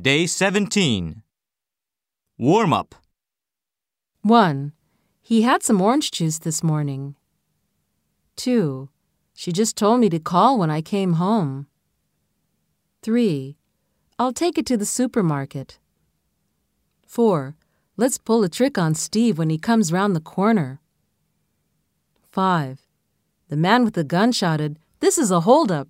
Day 17. Warm up. 1. He had some orange juice this morning. 2. She just told me to call when I came home. 3. I'll take it to the supermarket. 4. Let's pull a trick on Steve when he comes round the corner. 5. The man with the gun shouted, This is a holdup.